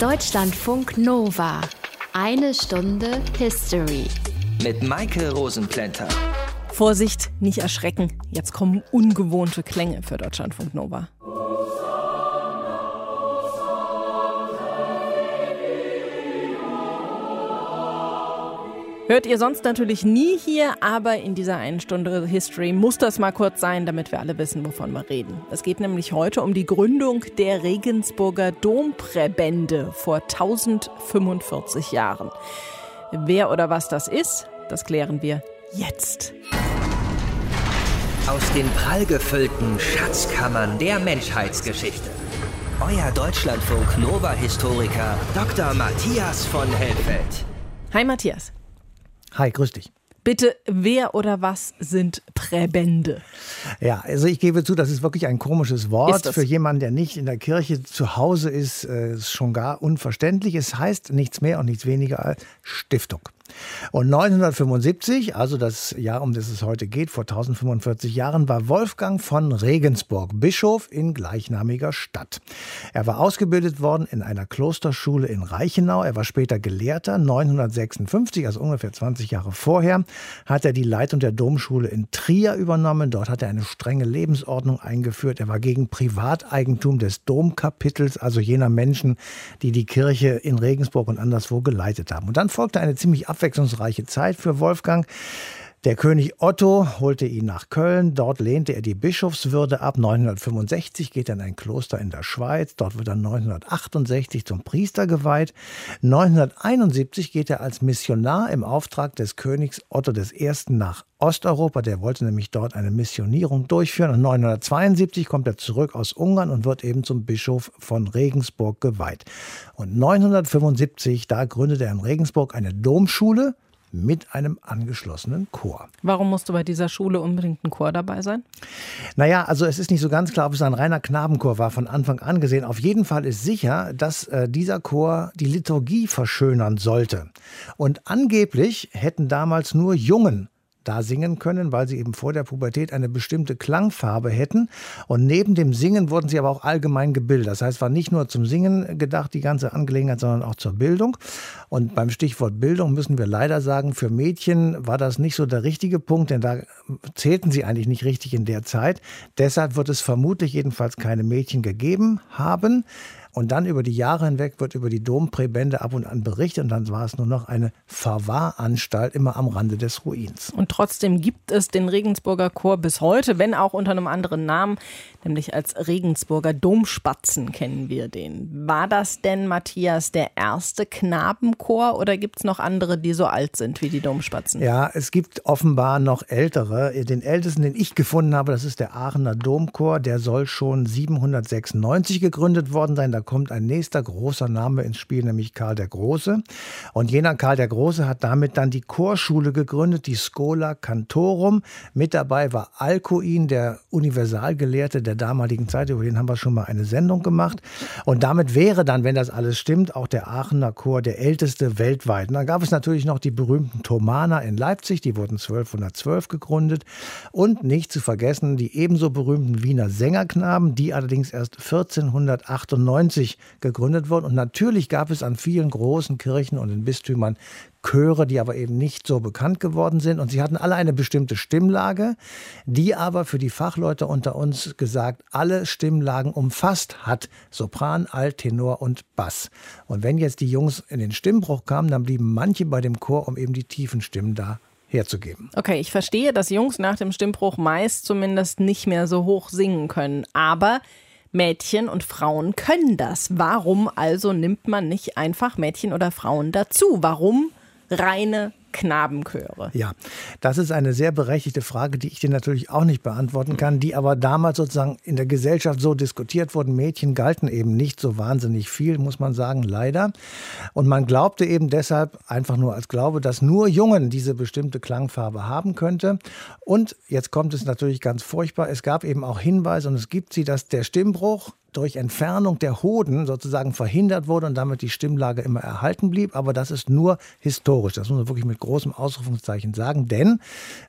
Deutschlandfunk Nova. Eine Stunde History. Mit Maike Rosenplanter. Vorsicht, nicht erschrecken. Jetzt kommen ungewohnte Klänge für Deutschlandfunk Nova. Hört ihr sonst natürlich nie hier, aber in dieser einen Stunde History muss das mal kurz sein, damit wir alle wissen, wovon wir reden. Es geht nämlich heute um die Gründung der Regensburger Dompräbände vor 1045 Jahren. Wer oder was das ist, das klären wir jetzt. Aus den prallgefüllten Schatzkammern der Menschheitsgeschichte. Euer Deutschlandfunk Nova-Historiker Dr. Matthias von Helfeld. Hi Matthias. Hi, grüß dich. Bitte, wer oder was sind Präbände? Ja, also ich gebe zu, das ist wirklich ein komisches Wort. Für jemanden, der nicht in der Kirche zu Hause ist, äh, ist schon gar unverständlich. Es heißt nichts mehr und nichts weniger als Stiftung. Und 975, also das Jahr, um das es heute geht, vor 1045 Jahren, war Wolfgang von Regensburg Bischof in gleichnamiger Stadt. Er war ausgebildet worden in einer Klosterschule in Reichenau. Er war später Gelehrter. 956, also ungefähr 20 Jahre vorher, hat er die Leitung der Domschule in Trier übernommen. Dort hat er eine strenge Lebensordnung eingeführt. Er war gegen Privateigentum des Domkapitels, also jener Menschen, die die Kirche in Regensburg und anderswo geleitet haben. Und dann folgte eine ziemlich abwechslungsreiche Zeit für Wolfgang. Der König Otto holte ihn nach Köln. Dort lehnte er die Bischofswürde ab. 965 geht er in ein Kloster in der Schweiz. Dort wird er 968 zum Priester geweiht. 971 geht er als Missionar im Auftrag des Königs Otto I. nach Osteuropa. Der wollte nämlich dort eine Missionierung durchführen. Und 972 kommt er zurück aus Ungarn und wird eben zum Bischof von Regensburg geweiht. Und 975, da gründet er in Regensburg eine Domschule mit einem angeschlossenen Chor. Warum musste bei dieser Schule unbedingt ein Chor dabei sein? Naja, also es ist nicht so ganz klar, ob es ein reiner Knabenchor war, von Anfang an gesehen. Auf jeden Fall ist sicher, dass äh, dieser Chor die Liturgie verschönern sollte. Und angeblich hätten damals nur Jungen da singen können, weil sie eben vor der Pubertät eine bestimmte Klangfarbe hätten. Und neben dem Singen wurden sie aber auch allgemein gebildet. Das heißt, war nicht nur zum Singen gedacht, die ganze Angelegenheit, sondern auch zur Bildung. Und beim Stichwort Bildung müssen wir leider sagen, für Mädchen war das nicht so der richtige Punkt, denn da zählten sie eigentlich nicht richtig in der Zeit. Deshalb wird es vermutlich jedenfalls keine Mädchen gegeben haben. Und dann über die Jahre hinweg wird über die Dompräbände ab und an berichtet und dann war es nur noch eine Verwahranstalt immer am Rande des Ruins. Und trotzdem gibt es den Regensburger Chor bis heute, wenn auch unter einem anderen Namen, nämlich als Regensburger Domspatzen kennen wir den. War das denn, Matthias, der erste Knabenchor oder gibt es noch andere, die so alt sind wie die Domspatzen? Ja, es gibt offenbar noch ältere. Den ältesten, den ich gefunden habe, das ist der Aachener Domchor. Der soll schon 796 gegründet worden sein. Da kommt ein nächster großer Name ins Spiel, nämlich Karl der Große. Und jener Karl der Große hat damit dann die Chorschule gegründet, die Schola Cantorum. Mit dabei war Alcuin, der Universalgelehrte der damaligen Zeit. Über den haben wir schon mal eine Sendung gemacht. Und damit wäre dann, wenn das alles stimmt, auch der Aachener Chor der älteste weltweit. Und dann gab es natürlich noch die berühmten Thomaner in Leipzig, die wurden 1212 gegründet. Und nicht zu vergessen die ebenso berühmten Wiener Sängerknaben, die allerdings erst 1498 1990 gegründet worden. Und natürlich gab es an vielen großen Kirchen und in Bistümern Chöre, die aber eben nicht so bekannt geworden sind. Und sie hatten alle eine bestimmte Stimmlage, die aber für die Fachleute unter uns gesagt alle Stimmlagen umfasst hat. Sopran, Alt, Tenor und Bass. Und wenn jetzt die Jungs in den Stimmbruch kamen, dann blieben manche bei dem Chor, um eben die tiefen Stimmen da herzugeben. Okay, ich verstehe, dass Jungs nach dem Stimmbruch meist zumindest nicht mehr so hoch singen können. Aber Mädchen und Frauen können das. Warum also nimmt man nicht einfach Mädchen oder Frauen dazu? Warum reine Knabenchöre? Ja, das ist eine sehr berechtigte Frage, die ich dir natürlich auch nicht beantworten kann, die aber damals sozusagen in der Gesellschaft so diskutiert wurden. Mädchen galten eben nicht so wahnsinnig viel, muss man sagen, leider. Und man glaubte eben deshalb einfach nur als Glaube, dass nur Jungen diese bestimmte Klangfarbe haben könnte. Und jetzt kommt es natürlich ganz furchtbar. Es gab eben auch Hinweise und es gibt sie, dass der Stimmbruch durch Entfernung der Hoden sozusagen verhindert wurde und damit die Stimmlage immer erhalten blieb. Aber das ist nur historisch. Das muss man wirklich mit großem Ausrufungszeichen sagen. Denn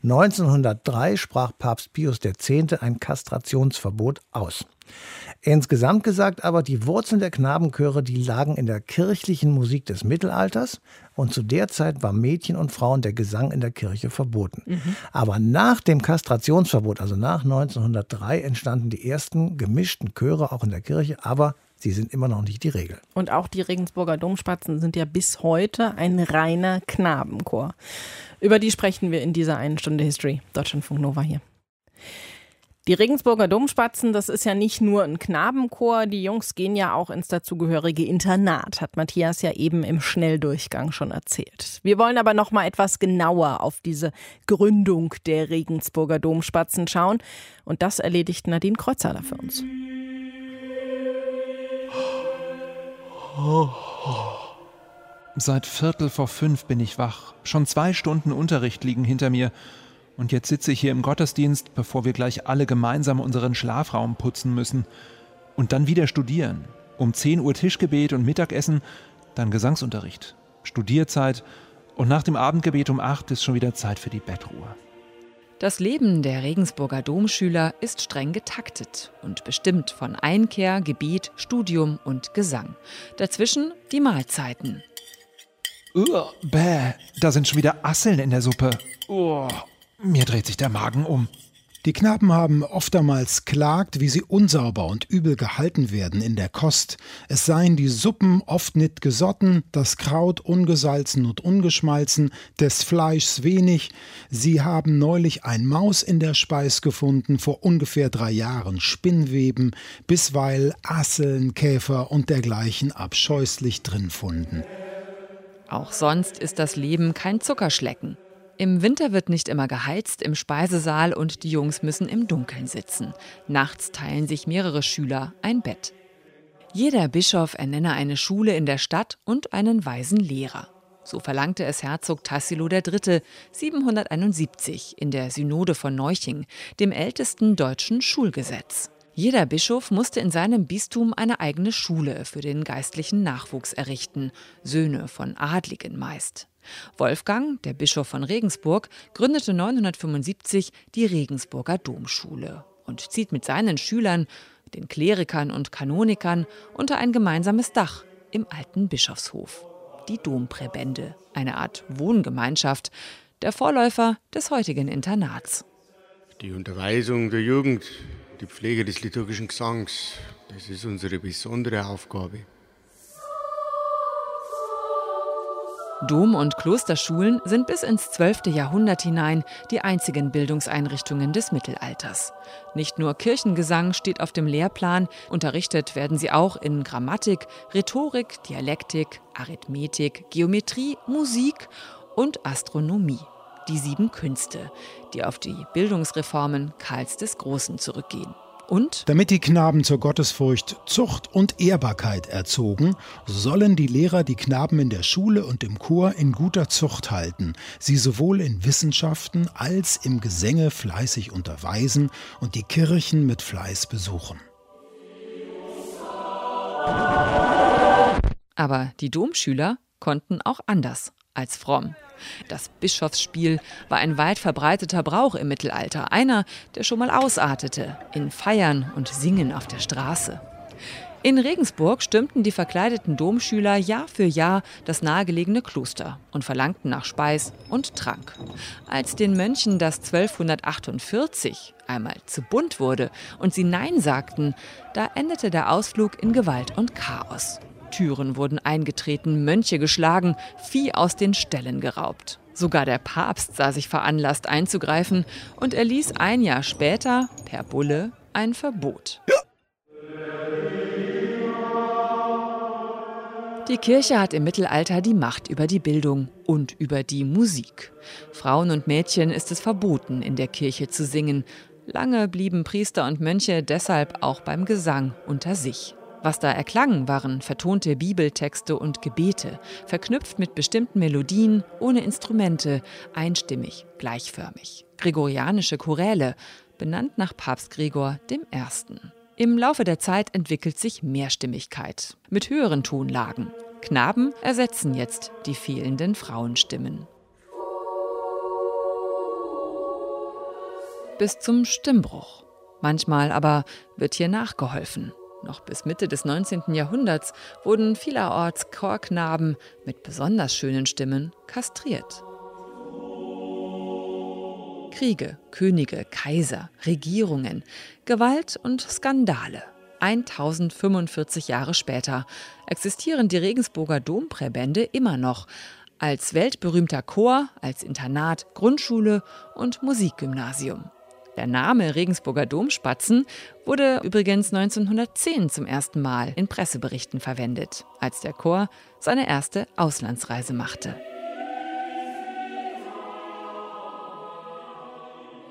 1903 sprach Papst Pius X. ein Kastrationsverbot aus. Insgesamt gesagt aber, die Wurzeln der Knabenchöre, die lagen in der kirchlichen Musik des Mittelalters und zu der Zeit war Mädchen und Frauen der Gesang in der Kirche verboten. Mhm. Aber nach dem Kastrationsverbot, also nach 1903, entstanden die ersten gemischten Chöre auch in der Kirche, aber sie sind immer noch nicht die Regel. Und auch die Regensburger Domspatzen sind ja bis heute ein reiner Knabenchor. Über die sprechen wir in dieser einen Stunde History. Deutschlandfunk Nova hier. Die Regensburger Domspatzen, das ist ja nicht nur ein Knabenchor, die Jungs gehen ja auch ins dazugehörige Internat, hat Matthias ja eben im Schnelldurchgang schon erzählt. Wir wollen aber noch mal etwas genauer auf diese Gründung der Regensburger Domspatzen schauen und das erledigt Nadine Kreuzhaler für uns. Seit Viertel vor fünf bin ich wach. Schon zwei Stunden Unterricht liegen hinter mir. Und jetzt sitze ich hier im Gottesdienst, bevor wir gleich alle gemeinsam unseren Schlafraum putzen müssen. Und dann wieder studieren. Um 10 Uhr Tischgebet und Mittagessen, dann Gesangsunterricht, Studierzeit und nach dem Abendgebet um 8 ist schon wieder Zeit für die Bettruhe. Das Leben der Regensburger Domschüler ist streng getaktet und bestimmt von Einkehr, Gebet, Studium und Gesang. Dazwischen die Mahlzeiten. Uh, bäh, da sind schon wieder Asseln in der Suppe. Oh, mir dreht sich der Magen um. Die Knaben haben oftmals klagt, wie sie unsauber und übel gehalten werden in der Kost. Es seien die Suppen oft nit gesotten, das Kraut ungesalzen und ungeschmalzen, des Fleischs wenig. Sie haben neulich ein Maus in der Speis gefunden, vor ungefähr drei Jahren Spinnweben, bisweil Asseln, Käfer und dergleichen abscheußlich drin funden. Auch sonst ist das Leben kein Zuckerschlecken. Im Winter wird nicht immer geheizt im Speisesaal und die Jungs müssen im Dunkeln sitzen. Nachts teilen sich mehrere Schüler ein Bett. Jeder Bischof ernenne eine Schule in der Stadt und einen weisen Lehrer. So verlangte es Herzog Tassilo III. 771 in der Synode von Neuching, dem ältesten deutschen Schulgesetz. Jeder Bischof musste in seinem Bistum eine eigene Schule für den geistlichen Nachwuchs errichten, Söhne von Adligen meist. Wolfgang, der Bischof von Regensburg, gründete 975 die Regensburger Domschule und zieht mit seinen Schülern, den Klerikern und Kanonikern, unter ein gemeinsames Dach im alten Bischofshof. Die Dompräbende, eine Art Wohngemeinschaft, der Vorläufer des heutigen Internats. Die Unterweisung der Jugend, die Pflege des liturgischen Gesangs, das ist unsere besondere Aufgabe. Dom- und Klosterschulen sind bis ins 12. Jahrhundert hinein die einzigen Bildungseinrichtungen des Mittelalters. Nicht nur Kirchengesang steht auf dem Lehrplan, unterrichtet werden sie auch in Grammatik, Rhetorik, Dialektik, Arithmetik, Geometrie, Musik und Astronomie. Die sieben Künste, die auf die Bildungsreformen Karls des Großen zurückgehen. Und damit die Knaben zur Gottesfurcht, Zucht und Ehrbarkeit erzogen, sollen die Lehrer die Knaben in der Schule und im Chor in guter Zucht halten, sie sowohl in Wissenschaften als im Gesänge fleißig unterweisen und die Kirchen mit Fleiß besuchen. Aber die Domschüler konnten auch anders als fromm. Das Bischofsspiel war ein weit verbreiteter Brauch im Mittelalter, einer, der schon mal ausartete in Feiern und Singen auf der Straße. In Regensburg stürmten die verkleideten Domschüler Jahr für Jahr das nahegelegene Kloster und verlangten nach Speis und Trank. Als den Mönchen das 1248 einmal zu bunt wurde und sie Nein sagten, da endete der Ausflug in Gewalt und Chaos. Türen wurden eingetreten, Mönche geschlagen, Vieh aus den Ställen geraubt. Sogar der Papst sah sich veranlasst einzugreifen und erließ ein Jahr später per Bulle ein Verbot. Die Kirche hat im Mittelalter die Macht über die Bildung und über die Musik. Frauen und Mädchen ist es verboten, in der Kirche zu singen. Lange blieben Priester und Mönche deshalb auch beim Gesang unter sich. Was da erklang, waren vertonte Bibeltexte und Gebete, verknüpft mit bestimmten Melodien, ohne Instrumente, einstimmig, gleichförmig. Gregorianische Choräle, benannt nach Papst Gregor I. Im Laufe der Zeit entwickelt sich Mehrstimmigkeit mit höheren Tonlagen. Knaben ersetzen jetzt die fehlenden Frauenstimmen. Bis zum Stimmbruch. Manchmal aber wird hier nachgeholfen. Noch bis Mitte des 19. Jahrhunderts wurden vielerorts Chorknaben mit besonders schönen Stimmen kastriert. Kriege, Könige, Kaiser, Regierungen, Gewalt und Skandale. 1045 Jahre später existieren die Regensburger Dompräbände immer noch als weltberühmter Chor, als Internat, Grundschule und Musikgymnasium. Der Name Regensburger Domspatzen wurde übrigens 1910 zum ersten Mal in Presseberichten verwendet, als der Chor seine erste Auslandsreise machte.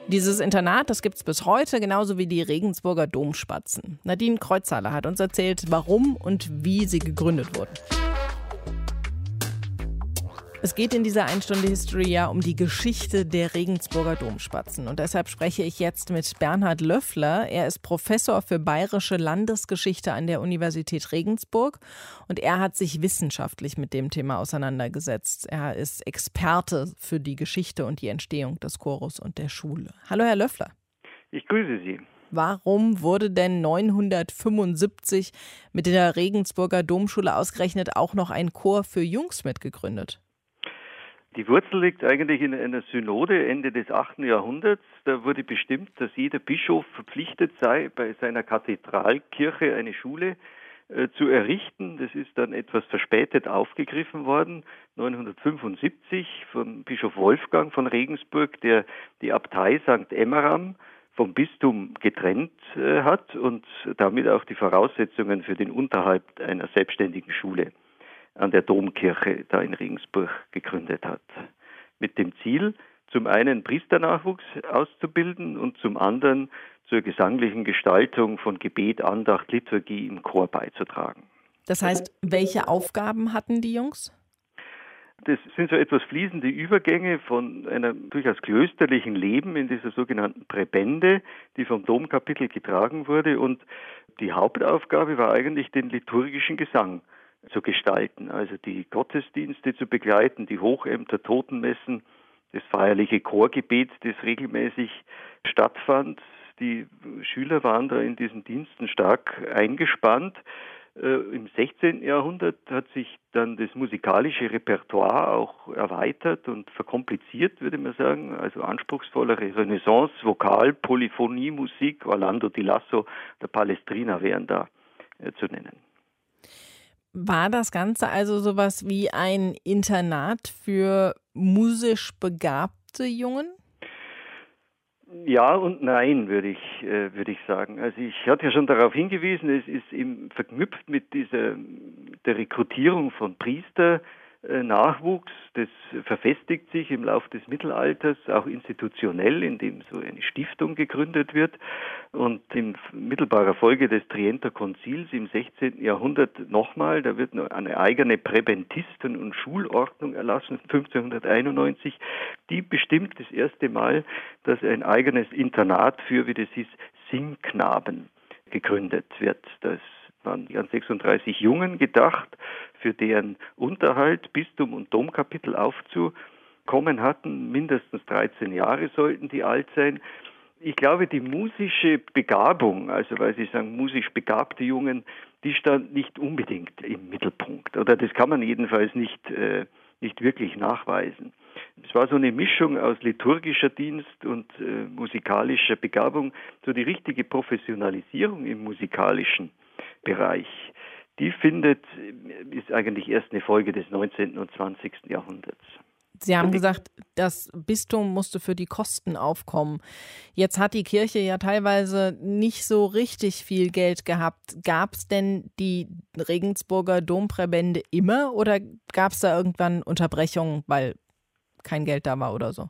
Dieses Internat, das gibt es bis heute, genauso wie die Regensburger Domspatzen. Nadine Kreuzhaler hat uns erzählt, warum und wie sie gegründet wurden. Es geht in dieser Einstunde History ja um die Geschichte der Regensburger Domspatzen. Und deshalb spreche ich jetzt mit Bernhard Löffler. Er ist Professor für bayerische Landesgeschichte an der Universität Regensburg. Und er hat sich wissenschaftlich mit dem Thema auseinandergesetzt. Er ist Experte für die Geschichte und die Entstehung des Chorus und der Schule. Hallo, Herr Löffler. Ich grüße Sie. Warum wurde denn 975 mit der Regensburger Domschule ausgerechnet auch noch ein Chor für Jungs mitgegründet? Die Wurzel liegt eigentlich in einer Synode Ende des 8. Jahrhunderts. Da wurde bestimmt, dass jeder Bischof verpflichtet sei, bei seiner Kathedralkirche eine Schule äh, zu errichten. Das ist dann etwas verspätet aufgegriffen worden, 975 von Bischof Wolfgang von Regensburg, der die Abtei St. Emmeram vom Bistum getrennt äh, hat und damit auch die Voraussetzungen für den Unterhalt einer selbstständigen Schule an der Domkirche da in Regensburg gegründet hat. Mit dem Ziel, zum einen Priesternachwuchs auszubilden und zum anderen zur gesanglichen Gestaltung von Gebet, Andacht, Liturgie im Chor beizutragen. Das heißt, welche Aufgaben hatten die Jungs? Das sind so etwas fließende Übergänge von einem durchaus klösterlichen Leben in dieser sogenannten Präbende, die vom Domkapitel getragen wurde. Und die Hauptaufgabe war eigentlich den liturgischen Gesang zu gestalten, also die Gottesdienste zu begleiten, die Hochämter, Totenmessen, das feierliche Chorgebet, das regelmäßig stattfand. Die Schüler waren da in diesen Diensten stark eingespannt. Äh, Im 16. Jahrhundert hat sich dann das musikalische Repertoire auch erweitert und verkompliziert, würde man sagen. Also anspruchsvollere Renaissance, Vokal, Polyphonie, Musik, Orlando di Lasso, der Palestrina wären da äh, zu nennen. War das Ganze also sowas wie ein Internat für musisch begabte Jungen? Ja und nein, würde ich, äh, würde ich sagen. Also ich hatte ja schon darauf hingewiesen, es ist eben verknüpft mit dieser der Rekrutierung von Priester, äh, Nachwuchs, das verfestigt sich im Laufe des Mittelalters auch institutionell, indem so eine Stiftung gegründet wird und in mittelbarer Folge des Trienter Konzils im 16. Jahrhundert nochmal, da wird eine eigene Präbentisten- und Schulordnung erlassen, 1591, die bestimmt das erste Mal, dass ein eigenes Internat für, wie das hieß, Singknaben gegründet wird. Das waren an 36 Jungen gedacht, für deren Unterhalt Bistum und Domkapitel aufzukommen hatten. Mindestens 13 Jahre sollten die alt sein. Ich glaube, die musische Begabung, also weil Sie sagen, musisch begabte Jungen, die stand nicht unbedingt im Mittelpunkt. Oder das kann man jedenfalls nicht, äh, nicht wirklich nachweisen. Es war so eine Mischung aus liturgischer Dienst und äh, musikalischer Begabung, so die richtige Professionalisierung im musikalischen Bereich, die findet, ist eigentlich erst eine Folge des 19. und 20. Jahrhunderts. Sie haben gesagt, das Bistum musste für die Kosten aufkommen. Jetzt hat die Kirche ja teilweise nicht so richtig viel Geld gehabt. Gab es denn die Regensburger Dompräbände immer oder gab es da irgendwann Unterbrechungen, weil kein Geld da war oder so?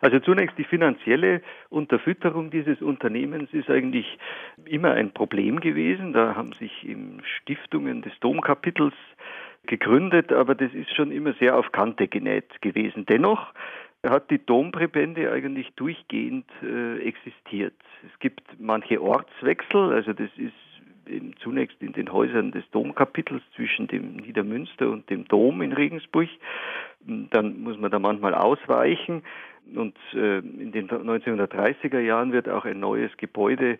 Also zunächst die finanzielle Unterfütterung dieses Unternehmens ist eigentlich immer ein Problem gewesen. Da haben sich Stiftungen des Domkapitels gegründet, aber das ist schon immer sehr auf Kante genäht gewesen. Dennoch hat die Dompräbende eigentlich durchgehend äh, existiert. Es gibt manche Ortswechsel, also das ist in, zunächst in den Häusern des Domkapitels zwischen dem Niedermünster und dem Dom in Regensburg dann muss man da manchmal ausweichen. Und äh, in den 1930er Jahren wird auch ein neues Gebäude,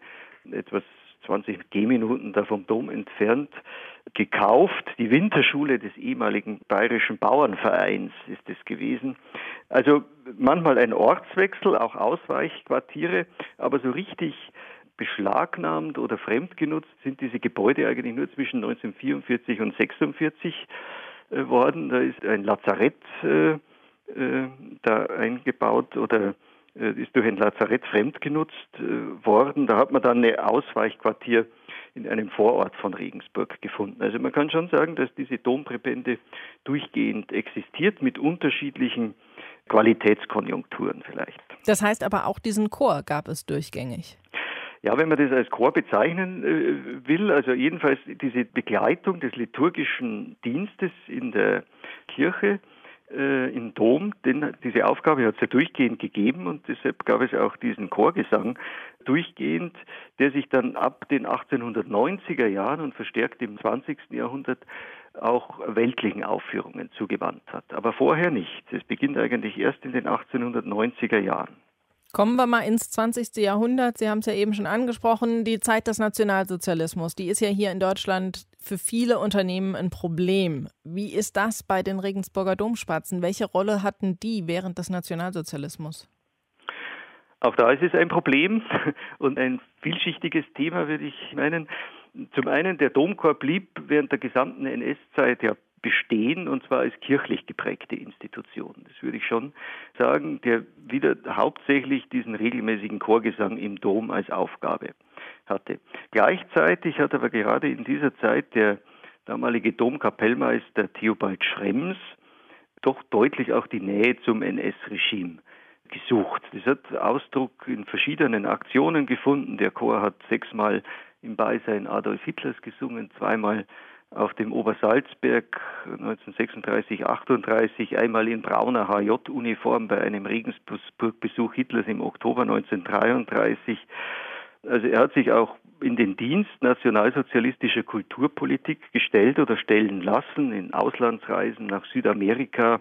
etwas 20 Gehminuten da vom Dom entfernt, gekauft. Die Winterschule des ehemaligen Bayerischen Bauernvereins ist es gewesen. Also manchmal ein Ortswechsel, auch Ausweichquartiere, aber so richtig beschlagnahmt oder fremdgenutzt sind diese Gebäude eigentlich nur zwischen 1944 und 1946 äh, worden. Da ist ein Lazarett äh, äh, da eingebaut oder äh, ist durch ein Lazarett fremdgenutzt worden. Da hat man dann ein Ausweichquartier in einem Vorort von Regensburg gefunden. Also man kann schon sagen, dass diese Dompräbende durchgehend existiert mit unterschiedlichen Qualitätskonjunkturen vielleicht. Das heißt aber auch diesen Chor gab es durchgängig. Ja, wenn man das als Chor bezeichnen äh, will, also jedenfalls diese Begleitung des liturgischen Dienstes in der Kirche, äh, im Dom, denn diese Aufgabe hat es ja durchgehend gegeben und deshalb gab es auch diesen Chorgesang durchgehend, der sich dann ab den 1890er Jahren und verstärkt im 20. Jahrhundert auch weltlichen Aufführungen zugewandt hat. Aber vorher nicht. Es beginnt eigentlich erst in den 1890er Jahren. Kommen wir mal ins 20. Jahrhundert. Sie haben es ja eben schon angesprochen, die Zeit des Nationalsozialismus. Die ist ja hier in Deutschland für viele Unternehmen ein Problem. Wie ist das bei den Regensburger Domspatzen? Welche Rolle hatten die während des Nationalsozialismus? Auch da ist es ein Problem und ein vielschichtiges Thema, würde ich meinen. Zum einen, der Domchor blieb während der gesamten NS-Zeit ja bestehen, und zwar als kirchlich geprägte Institution. Das würde ich schon sagen, der wieder hauptsächlich diesen regelmäßigen Chorgesang im Dom als Aufgabe hatte. Gleichzeitig hat aber gerade in dieser Zeit der damalige Domkapellmeister Theobald Schrems doch deutlich auch die Nähe zum NS-Regime gesucht. Das hat Ausdruck in verschiedenen Aktionen gefunden. Der Chor hat sechsmal im Beisein Adolf Hitlers gesungen, zweimal auf dem Obersalzberg 1936, 38, einmal in brauner HJ-Uniform bei einem Regensburg-Besuch Hitlers im Oktober 1933. Also er hat sich auch in den Dienst nationalsozialistischer Kulturpolitik gestellt oder stellen lassen, in Auslandsreisen nach Südamerika,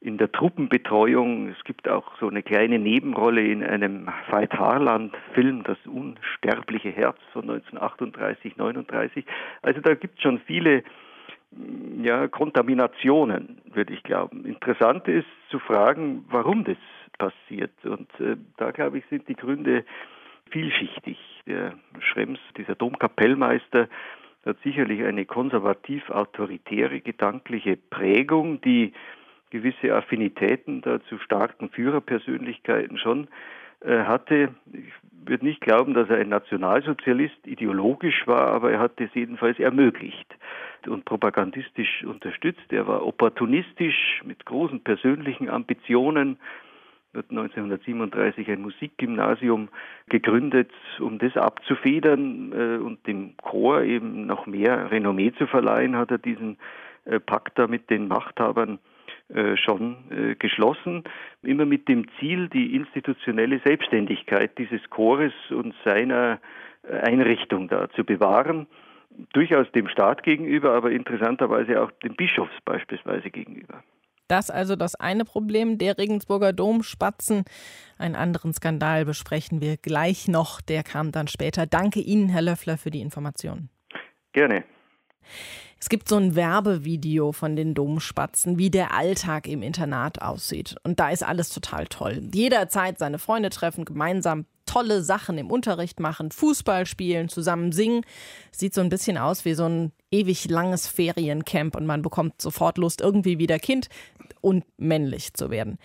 in der Truppenbetreuung. Es gibt auch so eine kleine Nebenrolle in einem Veit Harland-Film, Das unsterbliche Herz von 1938, 39. Also da gibt es schon viele mm, ja, Kontaminationen, würde ich glauben. Interessant ist zu fragen, warum das passiert. Und äh, da, glaube ich, sind die Gründe vielschichtig. Der Schrems, dieser Domkapellmeister, hat sicherlich eine konservativ-autoritäre gedankliche Prägung, die gewisse Affinitäten da zu starken Führerpersönlichkeiten schon äh, hatte. Ich würde nicht glauben, dass er ein Nationalsozialist ideologisch war, aber er hat es jedenfalls ermöglicht und propagandistisch unterstützt. Er war opportunistisch mit großen persönlichen Ambitionen, wird 1937 ein Musikgymnasium gegründet, um das abzufedern äh, und dem Chor eben noch mehr Renommee zu verleihen, hat er diesen äh, Pakt da mit den Machthabern schon äh, geschlossen, immer mit dem Ziel, die institutionelle Selbstständigkeit dieses Chores und seiner äh, Einrichtung da zu bewahren, durchaus dem Staat gegenüber, aber interessanterweise auch dem Bischofs beispielsweise gegenüber. Das also das eine Problem der Regensburger Domspatzen. Einen anderen Skandal besprechen wir gleich noch. Der kam dann später. Danke Ihnen, Herr Löffler, für die Informationen. Gerne. Es gibt so ein Werbevideo von den Domspatzen, wie der Alltag im Internat aussieht. Und da ist alles total toll. Jederzeit seine Freunde treffen, gemeinsam tolle Sachen im Unterricht machen, Fußball spielen, zusammen singen. Sieht so ein bisschen aus wie so ein ewig langes Feriencamp und man bekommt sofort Lust, irgendwie wieder Kind und männlich zu werden.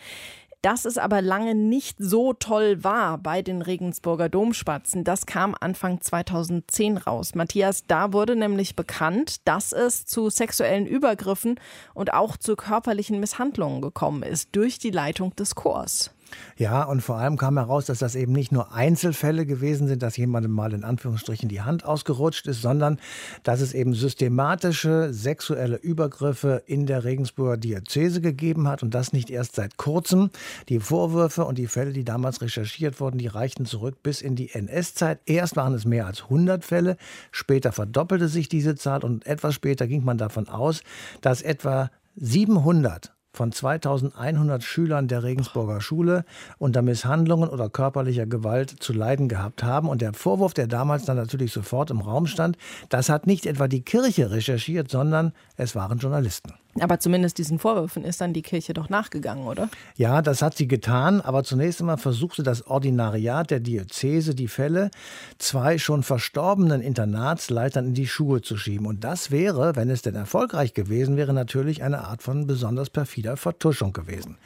Dass es aber lange nicht so toll war bei den Regensburger Domspatzen, das kam Anfang 2010 raus. Matthias, da wurde nämlich bekannt, dass es zu sexuellen Übergriffen und auch zu körperlichen Misshandlungen gekommen ist durch die Leitung des Chors. Ja, und vor allem kam heraus, dass das eben nicht nur Einzelfälle gewesen sind, dass jemandem mal in Anführungsstrichen die Hand ausgerutscht ist, sondern dass es eben systematische sexuelle Übergriffe in der Regensburger Diözese gegeben hat und das nicht erst seit kurzem. Die Vorwürfe und die Fälle, die damals recherchiert wurden, die reichten zurück bis in die NS-Zeit. Erst waren es mehr als 100 Fälle, später verdoppelte sich diese Zahl und etwas später ging man davon aus, dass etwa 700 von 2100 Schülern der Regensburger Schule unter Misshandlungen oder körperlicher Gewalt zu leiden gehabt haben. Und der Vorwurf, der damals dann natürlich sofort im Raum stand, das hat nicht etwa die Kirche recherchiert, sondern es waren Journalisten. Aber zumindest diesen Vorwürfen ist dann die Kirche doch nachgegangen, oder? Ja, das hat sie getan, aber zunächst einmal versuchte das Ordinariat der Diözese die Fälle zwei schon verstorbenen Internatsleitern in die Schuhe zu schieben. Und das wäre, wenn es denn erfolgreich gewesen wäre, natürlich eine Art von besonders perfider Vertuschung gewesen.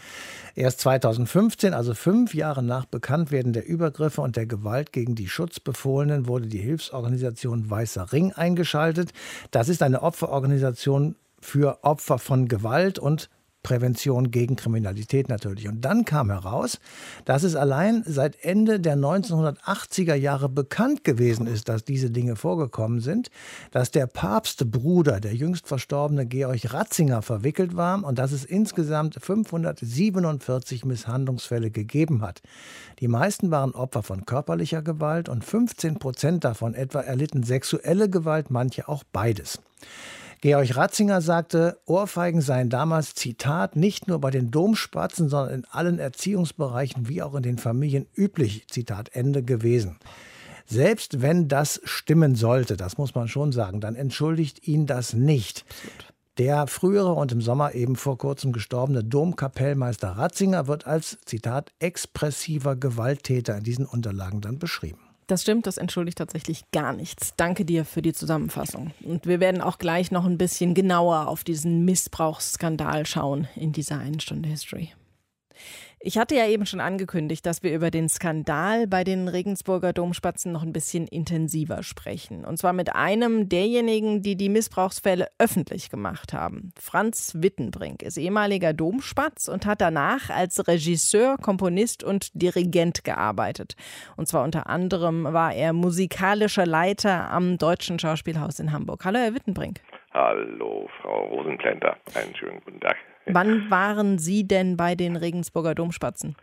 Erst 2015, also fünf Jahre nach Bekanntwerden der Übergriffe und der Gewalt gegen die Schutzbefohlenen, wurde die Hilfsorganisation Weißer Ring eingeschaltet. Das ist eine Opferorganisation für Opfer von Gewalt und Prävention gegen Kriminalität natürlich. Und dann kam heraus, dass es allein seit Ende der 1980er Jahre bekannt gewesen ist, dass diese Dinge vorgekommen sind, dass der Papstbruder, der jüngst verstorbene Georg Ratzinger, verwickelt war und dass es insgesamt 547 Misshandlungsfälle gegeben hat. Die meisten waren Opfer von körperlicher Gewalt und 15 Prozent davon etwa erlitten sexuelle Gewalt, manche auch beides. Georg Ratzinger sagte, Ohrfeigen seien damals, Zitat, nicht nur bei den Domspatzen, sondern in allen Erziehungsbereichen wie auch in den Familien üblich, Zitat Ende gewesen. Selbst wenn das stimmen sollte, das muss man schon sagen, dann entschuldigt ihn das nicht. Der frühere und im Sommer eben vor kurzem gestorbene Domkapellmeister Ratzinger wird als, Zitat, expressiver Gewalttäter in diesen Unterlagen dann beschrieben. Das stimmt, das entschuldigt tatsächlich gar nichts. Danke dir für die Zusammenfassung. Und wir werden auch gleich noch ein bisschen genauer auf diesen Missbrauchsskandal schauen in dieser einen Stunde History. Ich hatte ja eben schon angekündigt, dass wir über den Skandal bei den Regensburger Domspatzen noch ein bisschen intensiver sprechen. Und zwar mit einem derjenigen, die die Missbrauchsfälle öffentlich gemacht haben. Franz Wittenbrink ist ehemaliger Domspatz und hat danach als Regisseur, Komponist und Dirigent gearbeitet. Und zwar unter anderem war er musikalischer Leiter am Deutschen Schauspielhaus in Hamburg. Hallo, Herr Wittenbrink. Hallo, Frau Rosenplenter. Einen schönen guten Tag. Wann waren Sie denn bei den Regensburger Domspatzen?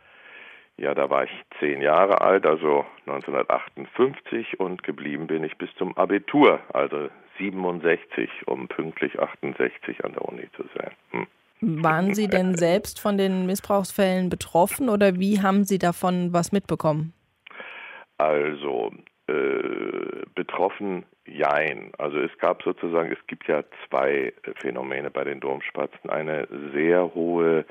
Ja, da war ich zehn Jahre alt, also 1958 und geblieben bin ich bis zum Abitur, also 67, um pünktlich 68 an der Uni zu sein. Hm. Waren Sie denn selbst von den Missbrauchsfällen betroffen oder wie haben Sie davon was mitbekommen? Also äh, betroffen, jein. Also es gab sozusagen, es gibt ja zwei Phänomene bei den Domspatzen. Eine sehr hohe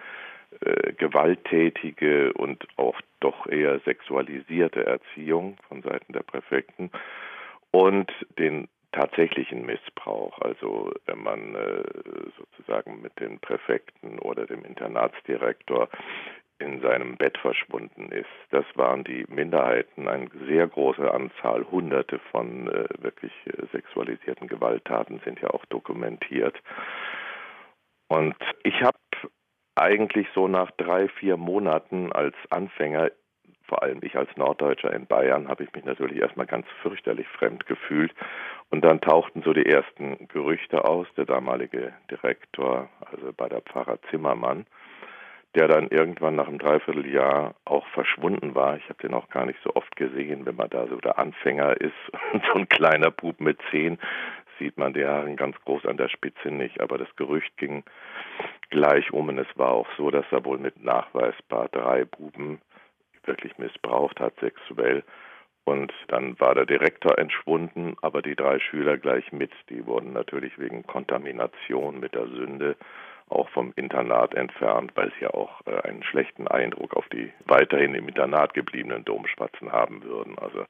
äh, gewalttätige und auch doch eher sexualisierte Erziehung von Seiten der Präfekten und den tatsächlichen Missbrauch. Also wenn man äh, sozusagen mit den Präfekten oder dem Internatsdirektor in seinem Bett verschwunden ist. Das waren die Minderheiten, eine sehr große Anzahl, hunderte von äh, wirklich äh, sexualisierten Gewalttaten sind ja auch dokumentiert. Und ich habe eigentlich so nach drei, vier Monaten als Anfänger, vor allem ich als Norddeutscher in Bayern, habe ich mich natürlich erstmal ganz fürchterlich fremd gefühlt. Und dann tauchten so die ersten Gerüchte aus. Der damalige Direktor, also bei der Pfarrer Zimmermann, der dann irgendwann nach einem Dreivierteljahr auch verschwunden war. Ich habe den auch gar nicht so oft gesehen, wenn man da so der Anfänger ist so ein kleiner Bub mit zehn, sieht man Haaren ganz groß an der Spitze nicht. Aber das Gerücht ging gleich um und es war auch so, dass er wohl mit nachweisbar drei Buben wirklich missbraucht hat sexuell. Und dann war der Direktor entschwunden, aber die drei Schüler gleich mit. Die wurden natürlich wegen Kontamination mit der Sünde auch vom Internat entfernt, weil sie ja auch äh, einen schlechten Eindruck auf die weiterhin im Internat gebliebenen Domspatzen haben würden. Also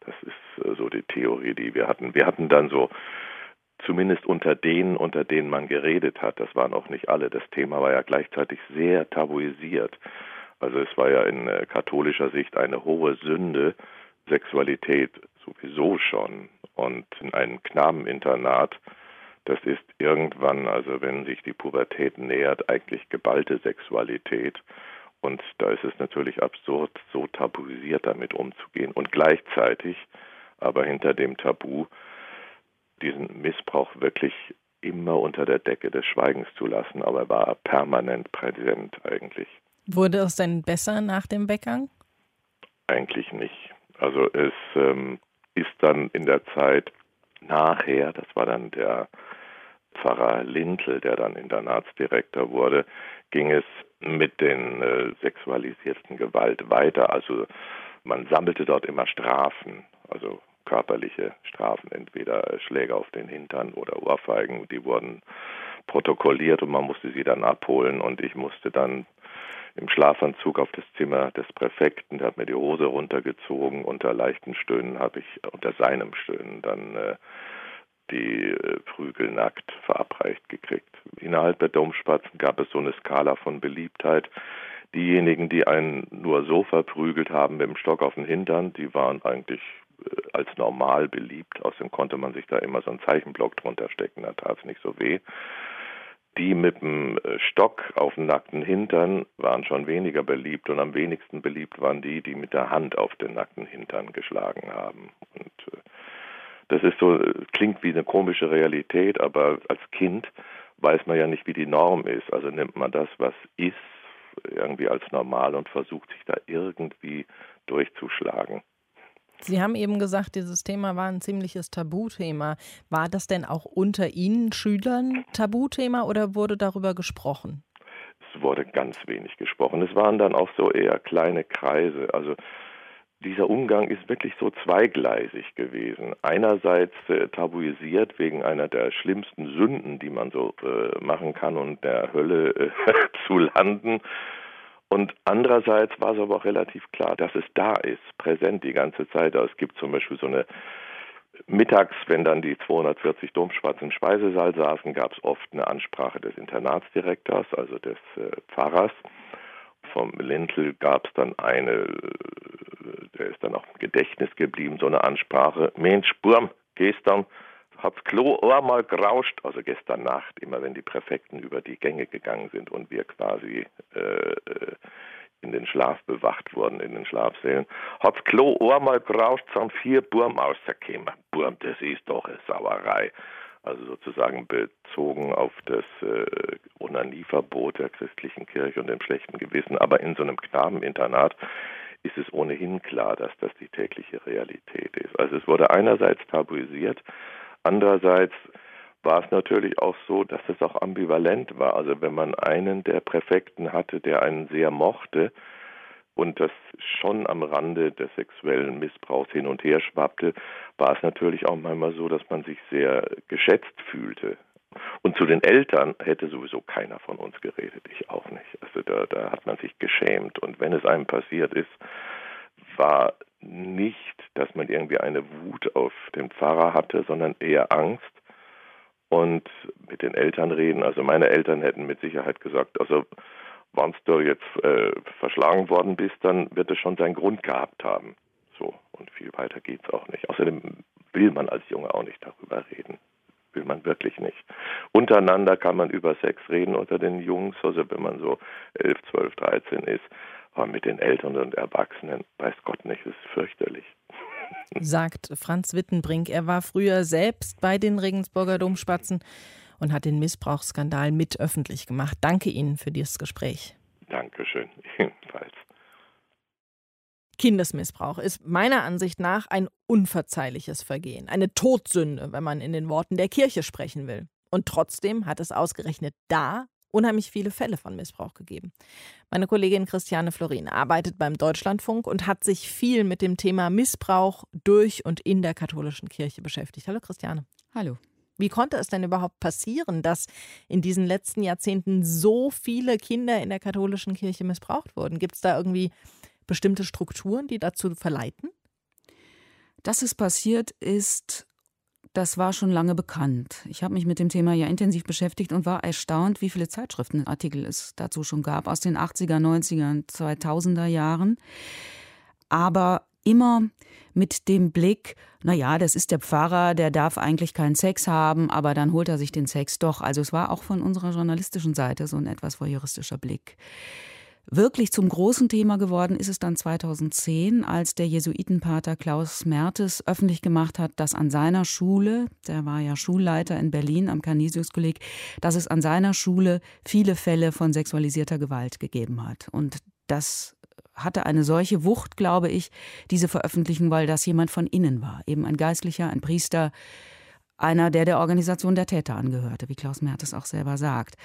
das ist äh, so die Theorie, die wir hatten. Wir hatten dann so zumindest unter denen, unter denen man geredet hat, das waren auch nicht alle. Das Thema war ja gleichzeitig sehr tabuisiert. Also es war ja in äh, katholischer Sicht eine hohe Sünde, Sexualität sowieso schon. Und in einem Knabeninternat das ist irgendwann, also wenn sich die Pubertät nähert, eigentlich geballte Sexualität. Und da ist es natürlich absurd, so tabuisiert damit umzugehen und gleichzeitig aber hinter dem Tabu diesen Missbrauch wirklich immer unter der Decke des Schweigens zu lassen, aber er war permanent präsent eigentlich. Wurde es denn besser nach dem Weggang? Eigentlich nicht. Also es ähm, ist dann in der Zeit nachher, das war dann der Pfarrer Lintel, der dann Internatsdirektor wurde, ging es mit den äh, sexualisierten Gewalt weiter. Also man sammelte dort immer Strafen, also körperliche Strafen, entweder Schläge auf den Hintern oder Ohrfeigen. Die wurden protokolliert und man musste sie dann abholen und ich musste dann im Schlafanzug auf das Zimmer des Präfekten, der hat mir die Hose runtergezogen, unter leichten Stöhnen habe ich, unter seinem Stöhnen dann äh, die äh, Prügel nackt verabreicht gekriegt. Innerhalb der Domspatzen gab es so eine Skala von Beliebtheit. Diejenigen, die einen nur so verprügelt haben mit dem Stock auf den Hintern, die waren eigentlich äh, als normal beliebt. Außerdem konnte man sich da immer so einen Zeichenblock drunter stecken, da tat es nicht so weh. Die mit dem äh, Stock auf dem nackten Hintern waren schon weniger beliebt und am wenigsten beliebt waren die, die mit der Hand auf den nackten Hintern geschlagen haben. Und das ist so, klingt wie eine komische Realität, aber als Kind weiß man ja nicht, wie die Norm ist. Also nimmt man das, was ist, irgendwie als normal und versucht sich da irgendwie durchzuschlagen. Sie haben eben gesagt, dieses Thema war ein ziemliches Tabuthema. War das denn auch unter Ihnen Schülern Tabuthema oder wurde darüber gesprochen? Es wurde ganz wenig gesprochen. Es waren dann auch so eher kleine Kreise. Also dieser Umgang ist wirklich so zweigleisig gewesen. Einerseits äh, tabuisiert wegen einer der schlimmsten Sünden, die man so äh, machen kann und der Hölle äh, zu landen. Und andererseits war es aber auch relativ klar, dass es da ist, präsent die ganze Zeit. Also es gibt zum Beispiel so eine Mittags, wenn dann die 240 Domschwarzen im Speisesaal saßen, gab es oft eine Ansprache des Internatsdirektors, also des äh, Pfarrers. Vom Lintel gab es dann eine der ist dann auch im Gedächtnis geblieben, so eine Ansprache. Mensch, Burm, gestern hat's Klo einmal gerauscht, also gestern Nacht, immer wenn die Präfekten über die Gänge gegangen sind und wir quasi äh, äh in den Schlaf bewacht wurden, in den Schlafsälen, hat's Klo einmal gerauscht, sind vier Burm rausgekommen. Burm, das ist doch eine Sauerei. Also sozusagen bezogen auf das äh, Onanieverbot der christlichen Kirche und dem schlechten Gewissen, aber in so einem Knabeninternat ist es ohnehin klar, dass das die tägliche Realität ist. Also es wurde einerseits tabuisiert, andererseits war es natürlich auch so, dass es auch ambivalent war. Also wenn man einen der Präfekten hatte, der einen sehr mochte und das schon am Rande des sexuellen Missbrauchs hin und her schwappte, war es natürlich auch manchmal so, dass man sich sehr geschätzt fühlte. Und zu den Eltern hätte sowieso keiner von uns geredet, ich auch nicht. Also da, da hat man sich geschämt. Und wenn es einem passiert ist, war nicht, dass man irgendwie eine Wut auf den Pfarrer hatte, sondern eher Angst und mit den Eltern reden. Also meine Eltern hätten mit Sicherheit gesagt, also wenn du jetzt äh, verschlagen worden bist, dann wird es schon seinen Grund gehabt haben. So, und viel weiter geht es auch nicht. Außerdem will man als Junge auch nicht darüber reden will man wirklich nicht. Untereinander kann man über Sex reden unter den Jungs, also wenn man so 11, 12, 13 ist. Aber mit den Eltern und Erwachsenen, weiß Gott nicht, ist fürchterlich. Sagt Franz Wittenbrink. Er war früher selbst bei den Regensburger Domspatzen und hat den Missbrauchsskandal mit öffentlich gemacht. Danke Ihnen für dieses Gespräch. Dankeschön, ebenfalls. Kindesmissbrauch ist meiner Ansicht nach ein unverzeihliches Vergehen, eine Todsünde, wenn man in den Worten der Kirche sprechen will. Und trotzdem hat es ausgerechnet da unheimlich viele Fälle von Missbrauch gegeben. Meine Kollegin Christiane Florin arbeitet beim Deutschlandfunk und hat sich viel mit dem Thema Missbrauch durch und in der katholischen Kirche beschäftigt. Hallo Christiane. Hallo. Wie konnte es denn überhaupt passieren, dass in diesen letzten Jahrzehnten so viele Kinder in der katholischen Kirche missbraucht wurden? Gibt es da irgendwie bestimmte Strukturen, die dazu verleiten? Dass es passiert ist, das war schon lange bekannt. Ich habe mich mit dem Thema ja intensiv beschäftigt und war erstaunt, wie viele Zeitschriftenartikel es dazu schon gab aus den 80er, 90er, 2000er Jahren. Aber immer mit dem Blick, naja, das ist der Pfarrer, der darf eigentlich keinen Sex haben, aber dann holt er sich den Sex doch. Also es war auch von unserer journalistischen Seite so ein etwas voyeuristischer Blick. Wirklich zum großen Thema geworden ist es dann 2010, als der Jesuitenpater Klaus Mertes öffentlich gemacht hat, dass an seiner Schule, der war ja Schulleiter in Berlin am Canisius-Kolleg, dass es an seiner Schule viele Fälle von sexualisierter Gewalt gegeben hat. Und das hatte eine solche Wucht, glaube ich, diese Veröffentlichung, weil das jemand von innen war, eben ein Geistlicher, ein Priester, einer, der der Organisation der Täter angehörte, wie Klaus Mertes auch selber sagt.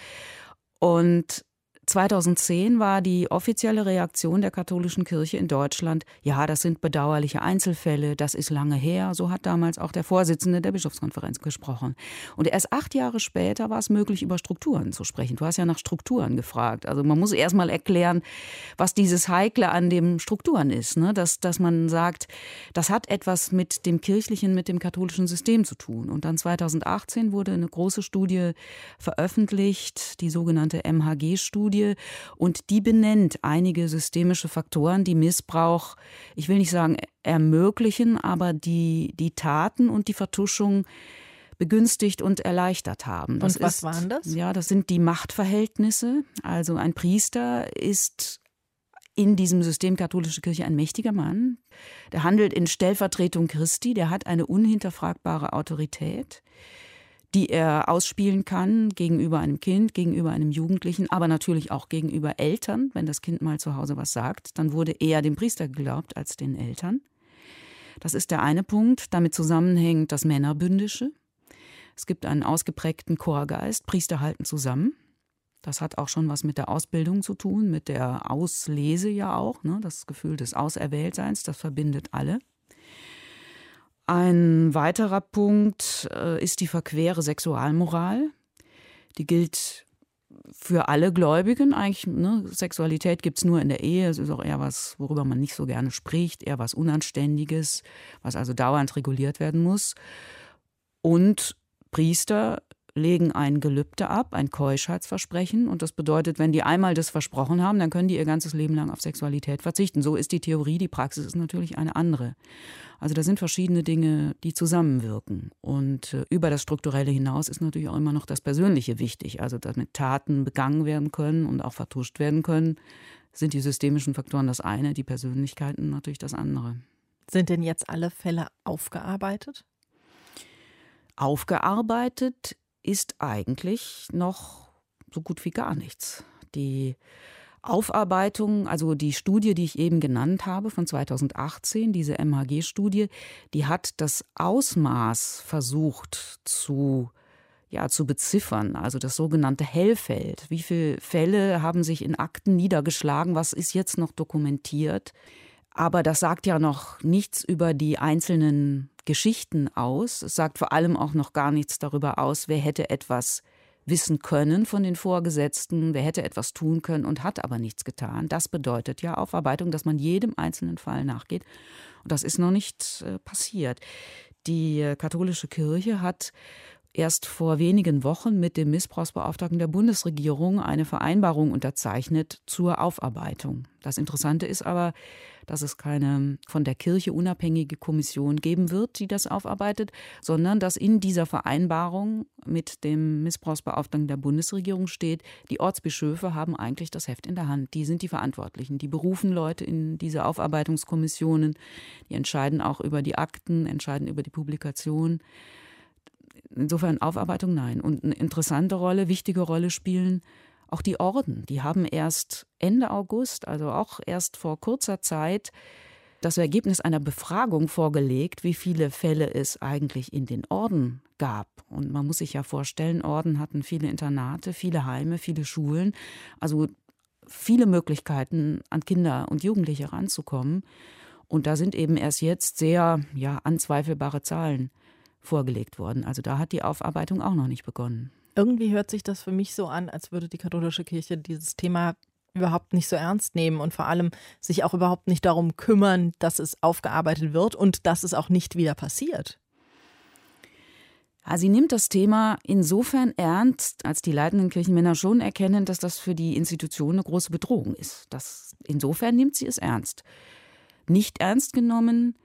Und 2010 war die offizielle Reaktion der katholischen Kirche in Deutschland, ja, das sind bedauerliche Einzelfälle, das ist lange her, so hat damals auch der Vorsitzende der Bischofskonferenz gesprochen. Und erst acht Jahre später war es möglich, über Strukturen zu sprechen. Du hast ja nach Strukturen gefragt. Also man muss erst mal erklären, was dieses Heikle an den Strukturen ist. Ne? Dass, dass man sagt, das hat etwas mit dem kirchlichen, mit dem katholischen System zu tun. Und dann 2018 wurde eine große Studie veröffentlicht, die sogenannte MHG-Studie Studie und die benennt einige systemische Faktoren, die Missbrauch, ich will nicht sagen ermöglichen, aber die, die Taten und die Vertuschung begünstigt und erleichtert haben. Das und was ist, waren das? Ja, das sind die Machtverhältnisse. Also ein Priester ist in diesem System katholische Kirche ein mächtiger Mann. Der handelt in Stellvertretung Christi, der hat eine unhinterfragbare Autorität die er ausspielen kann gegenüber einem Kind, gegenüber einem Jugendlichen, aber natürlich auch gegenüber Eltern. Wenn das Kind mal zu Hause was sagt, dann wurde eher dem Priester geglaubt als den Eltern. Das ist der eine Punkt. Damit zusammenhängt das Männerbündische. Es gibt einen ausgeprägten Chorgeist. Priester halten zusammen. Das hat auch schon was mit der Ausbildung zu tun, mit der Auslese ja auch. Ne? Das Gefühl des Auserwähltseins, das verbindet alle. Ein weiterer Punkt äh, ist die verquere Sexualmoral. Die gilt für alle Gläubigen eigentlich. Ne? Sexualität gibt es nur in der Ehe. Es ist auch eher was, worüber man nicht so gerne spricht, eher was Unanständiges, was also dauernd reguliert werden muss. Und Priester legen ein Gelübde ab, ein Keuschheitsversprechen. Und das bedeutet, wenn die einmal das versprochen haben, dann können die ihr ganzes Leben lang auf Sexualität verzichten. So ist die Theorie, die Praxis ist natürlich eine andere. Also da sind verschiedene Dinge, die zusammenwirken. Und äh, über das Strukturelle hinaus ist natürlich auch immer noch das Persönliche wichtig. Also damit Taten begangen werden können und auch vertuscht werden können, sind die systemischen Faktoren das eine, die Persönlichkeiten natürlich das andere. Sind denn jetzt alle Fälle aufgearbeitet? Aufgearbeitet ist eigentlich noch so gut wie gar nichts. Die Aufarbeitung, also die Studie, die ich eben genannt habe von 2018, diese MHG-Studie, die hat das Ausmaß versucht zu ja, zu beziffern, also das sogenannte Hellfeld. Wie viele Fälle haben sich in Akten niedergeschlagen? Was ist jetzt noch dokumentiert? Aber das sagt ja noch nichts über die einzelnen Geschichten aus. Es sagt vor allem auch noch gar nichts darüber aus, wer hätte etwas wissen können von den Vorgesetzten, wer hätte etwas tun können und hat aber nichts getan. Das bedeutet ja Aufarbeitung, dass man jedem einzelnen Fall nachgeht. Und das ist noch nicht äh, passiert. Die äh, katholische Kirche hat erst vor wenigen Wochen mit dem Missbrauchsbeauftragten der Bundesregierung eine Vereinbarung unterzeichnet zur Aufarbeitung. Das Interessante ist aber, dass es keine von der Kirche unabhängige Kommission geben wird, die das aufarbeitet, sondern dass in dieser Vereinbarung mit dem Missbrauchsbeauftragten der Bundesregierung steht, die Ortsbischöfe haben eigentlich das Heft in der Hand. Die sind die Verantwortlichen. Die berufen Leute in diese Aufarbeitungskommissionen. Die entscheiden auch über die Akten, entscheiden über die Publikation. Insofern Aufarbeitung nein. Und eine interessante Rolle, wichtige Rolle spielen auch die Orden. Die haben erst Ende August, also auch erst vor kurzer Zeit, das Ergebnis einer Befragung vorgelegt, wie viele Fälle es eigentlich in den Orden gab. Und man muss sich ja vorstellen, Orden hatten viele Internate, viele Heime, viele Schulen, also viele Möglichkeiten, an Kinder und Jugendliche ranzukommen. Und da sind eben erst jetzt sehr ja, anzweifelbare Zahlen vorgelegt worden. Also da hat die Aufarbeitung auch noch nicht begonnen. Irgendwie hört sich das für mich so an, als würde die katholische Kirche dieses Thema überhaupt nicht so ernst nehmen und vor allem sich auch überhaupt nicht darum kümmern, dass es aufgearbeitet wird und dass es auch nicht wieder passiert. Ja, sie nimmt das Thema insofern ernst, als die leitenden Kirchenmänner schon erkennen, dass das für die Institution eine große Bedrohung ist. Das, insofern nimmt sie es ernst. Nicht ernst genommen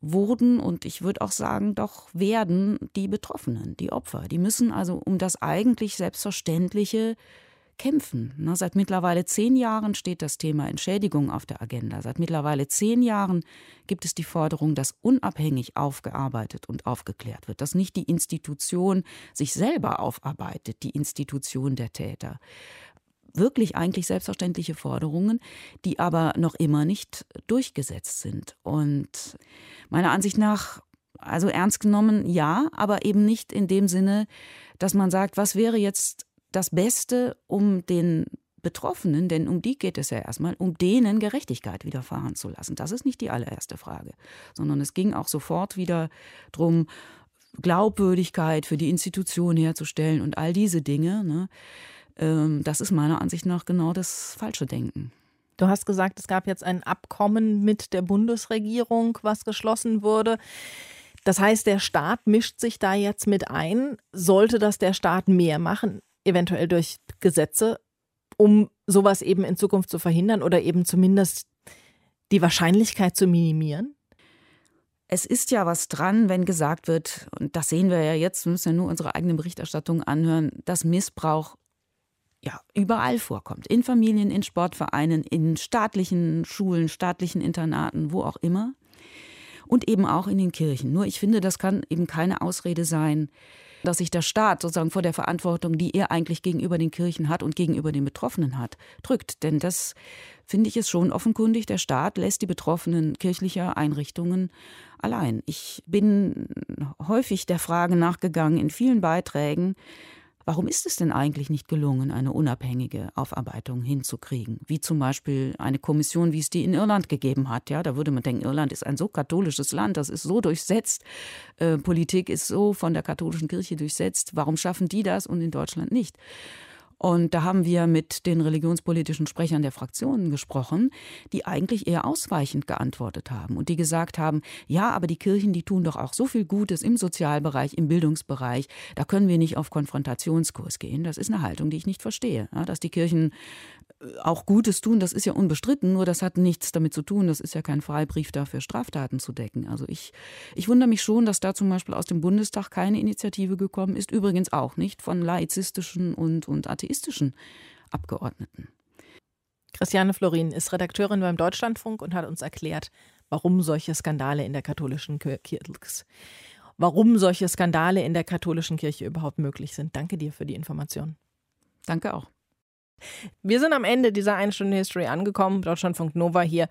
wurden und ich würde auch sagen, doch werden die Betroffenen, die Opfer. Die müssen also um das eigentlich Selbstverständliche kämpfen. Na, seit mittlerweile zehn Jahren steht das Thema Entschädigung auf der Agenda. Seit mittlerweile zehn Jahren gibt es die Forderung, dass unabhängig aufgearbeitet und aufgeklärt wird, dass nicht die Institution sich selber aufarbeitet, die Institution der Täter wirklich eigentlich selbstverständliche Forderungen, die aber noch immer nicht durchgesetzt sind. Und meiner Ansicht nach Also ernst genommen, ja, aber eben nicht in dem Sinne, dass man sagt, was wäre jetzt das Beste, um den Betroffenen, denn um die geht es ja erstmal, um denen Gerechtigkeit widerfahren zu lassen. Das ist nicht die allererste Frage, sondern es ging auch sofort wieder darum, Glaubwürdigkeit für die Institution herzustellen und all diese Dinge. Ne? Ähm, das ist meiner Ansicht nach genau das falsche Denken. Du hast gesagt, es gab jetzt ein Abkommen mit der Bundesregierung, was geschlossen wurde. Das heißt, der Staat mischt sich da jetzt mit ein. Sollte das der Staat mehr machen, eventuell durch Gesetze, um sowas eben in Zukunft zu verhindern oder eben zumindest die Wahrscheinlichkeit zu minimieren? Es ist ja was dran, wenn gesagt wird, und das sehen wir ja jetzt, wir müssen ja nur unsere eigene Berichterstattung anhören, dass Missbrauch ja, überall vorkommt. In Familien, in Sportvereinen, in staatlichen Schulen, staatlichen Internaten, wo auch immer. Und eben auch in den Kirchen. Nur ich finde, das kann eben keine Ausrede sein, dass sich der Staat sozusagen vor der Verantwortung, die er eigentlich gegenüber den Kirchen hat und gegenüber den Betroffenen hat, drückt. Denn das finde ich ist schon offenkundig. Der Staat lässt die Betroffenen kirchlicher Einrichtungen allein. Ich bin häufig der Frage nachgegangen in vielen Beiträgen, Warum ist es denn eigentlich nicht gelungen, eine unabhängige Aufarbeitung hinzukriegen? Wie zum Beispiel eine Kommission, wie es die in Irland gegeben hat. Ja, da würde man denken, Irland ist ein so katholisches Land, das ist so durchsetzt, äh, Politik ist so von der katholischen Kirche durchsetzt. Warum schaffen die das und in Deutschland nicht? Und da haben wir mit den religionspolitischen Sprechern der Fraktionen gesprochen, die eigentlich eher ausweichend geantwortet haben und die gesagt haben, ja, aber die Kirchen, die tun doch auch so viel Gutes im Sozialbereich, im Bildungsbereich, da können wir nicht auf Konfrontationskurs gehen. Das ist eine Haltung, die ich nicht verstehe. Dass die Kirchen auch Gutes tun, das ist ja unbestritten, nur das hat nichts damit zu tun. Das ist ja kein Freibrief dafür, Straftaten zu decken. Also ich, ich wundere mich schon, dass da zum Beispiel aus dem Bundestag keine Initiative gekommen ist, übrigens auch nicht von laizistischen und, und atheistischen Abgeordneten. Christiane Florin ist Redakteurin beim Deutschlandfunk und hat uns erklärt, warum solche Skandale in der katholischen Kirche warum solche Skandale in der katholischen Kirche überhaupt möglich sind. Danke dir für die Information. Danke auch. Wir sind am Ende dieser eine Stunde History angekommen, Deutschlandfunk Nova hier.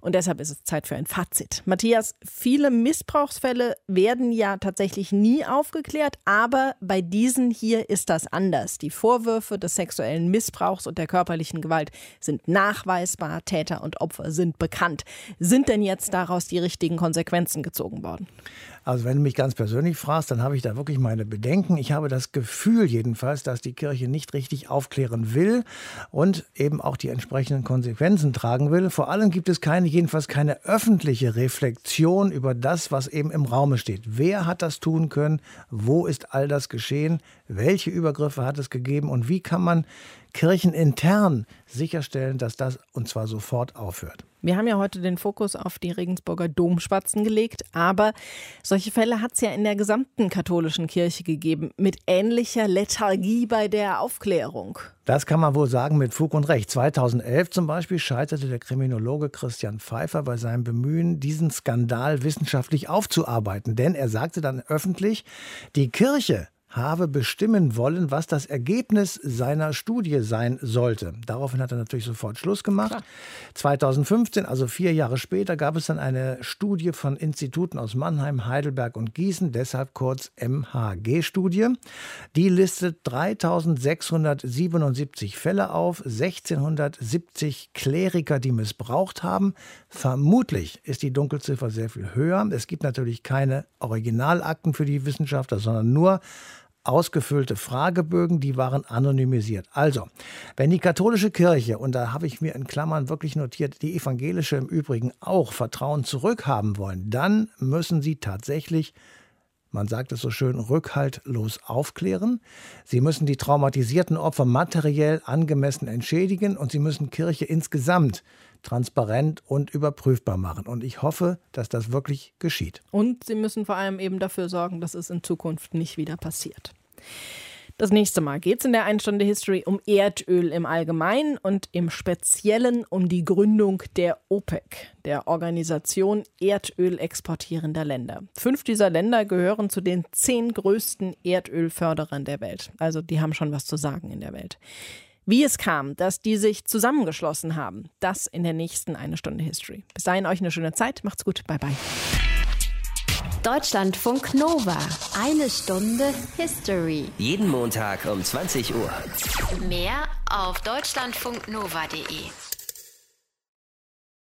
Und deshalb ist es Zeit für ein Fazit. Matthias, viele Missbrauchsfälle werden ja tatsächlich nie aufgeklärt, aber bei diesen hier ist das anders. Die Vorwürfe des sexuellen Missbrauchs und der körperlichen Gewalt sind nachweisbar, Täter und Opfer sind bekannt. Sind denn jetzt daraus die richtigen Konsequenzen gezogen worden? Also wenn du mich ganz persönlich fragst, dann habe ich da wirklich meine Bedenken. Ich habe das Gefühl jedenfalls, dass die Kirche nicht richtig aufklären will und eben auch die entsprechenden Konsequenzen tragen will. Vor allem gibt es keine, jedenfalls keine öffentliche Reflexion über das, was eben im Raume steht. Wer hat das tun können? Wo ist all das geschehen? Welche Übergriffe hat es gegeben? Und wie kann man kirchenintern sicherstellen, dass das und zwar sofort aufhört. Wir haben ja heute den Fokus auf die Regensburger Domspatzen gelegt, aber solche Fälle hat es ja in der gesamten katholischen Kirche gegeben, mit ähnlicher Lethargie bei der Aufklärung. Das kann man wohl sagen mit Fug und Recht. 2011 zum Beispiel scheiterte der Kriminologe Christian Pfeiffer bei seinem Bemühen, diesen Skandal wissenschaftlich aufzuarbeiten. Denn er sagte dann öffentlich, die Kirche habe bestimmen wollen, was das Ergebnis seiner Studie sein sollte. Daraufhin hat er natürlich sofort Schluss gemacht. Klar. 2015, also vier Jahre später, gab es dann eine Studie von Instituten aus Mannheim, Heidelberg und Gießen, deshalb kurz MHG-Studie. Die listet 3677 Fälle auf, 1670 Kleriker, die missbraucht haben. Vermutlich ist die Dunkelziffer sehr viel höher. Es gibt natürlich keine Originalakten für die Wissenschaftler, sondern nur ausgefüllte Fragebögen, die waren anonymisiert. Also, wenn die katholische Kirche, und da habe ich mir in Klammern wirklich notiert, die evangelische im Übrigen auch Vertrauen zurückhaben wollen, dann müssen sie tatsächlich man sagt es so schön, rückhaltlos aufklären. Sie müssen die traumatisierten Opfer materiell angemessen entschädigen und sie müssen Kirche insgesamt transparent und überprüfbar machen. Und ich hoffe, dass das wirklich geschieht. Und Sie müssen vor allem eben dafür sorgen, dass es in Zukunft nicht wieder passiert. Das nächste Mal geht es in der Einstunde History um Erdöl im Allgemeinen und im Speziellen um die Gründung der OPEC, der Organisation Erdöl exportierender Länder. Fünf dieser Länder gehören zu den zehn größten Erdölförderern der Welt. Also die haben schon was zu sagen in der Welt. Wie es kam, dass die sich zusammengeschlossen haben, das in der nächsten Eine Stunde History. Bis dahin euch eine schöne Zeit. Macht's gut. Bye bye. Deutschlandfunk Nova. Eine Stunde History. Jeden Montag um 20 Uhr. Mehr auf deutschlandfunknova.de.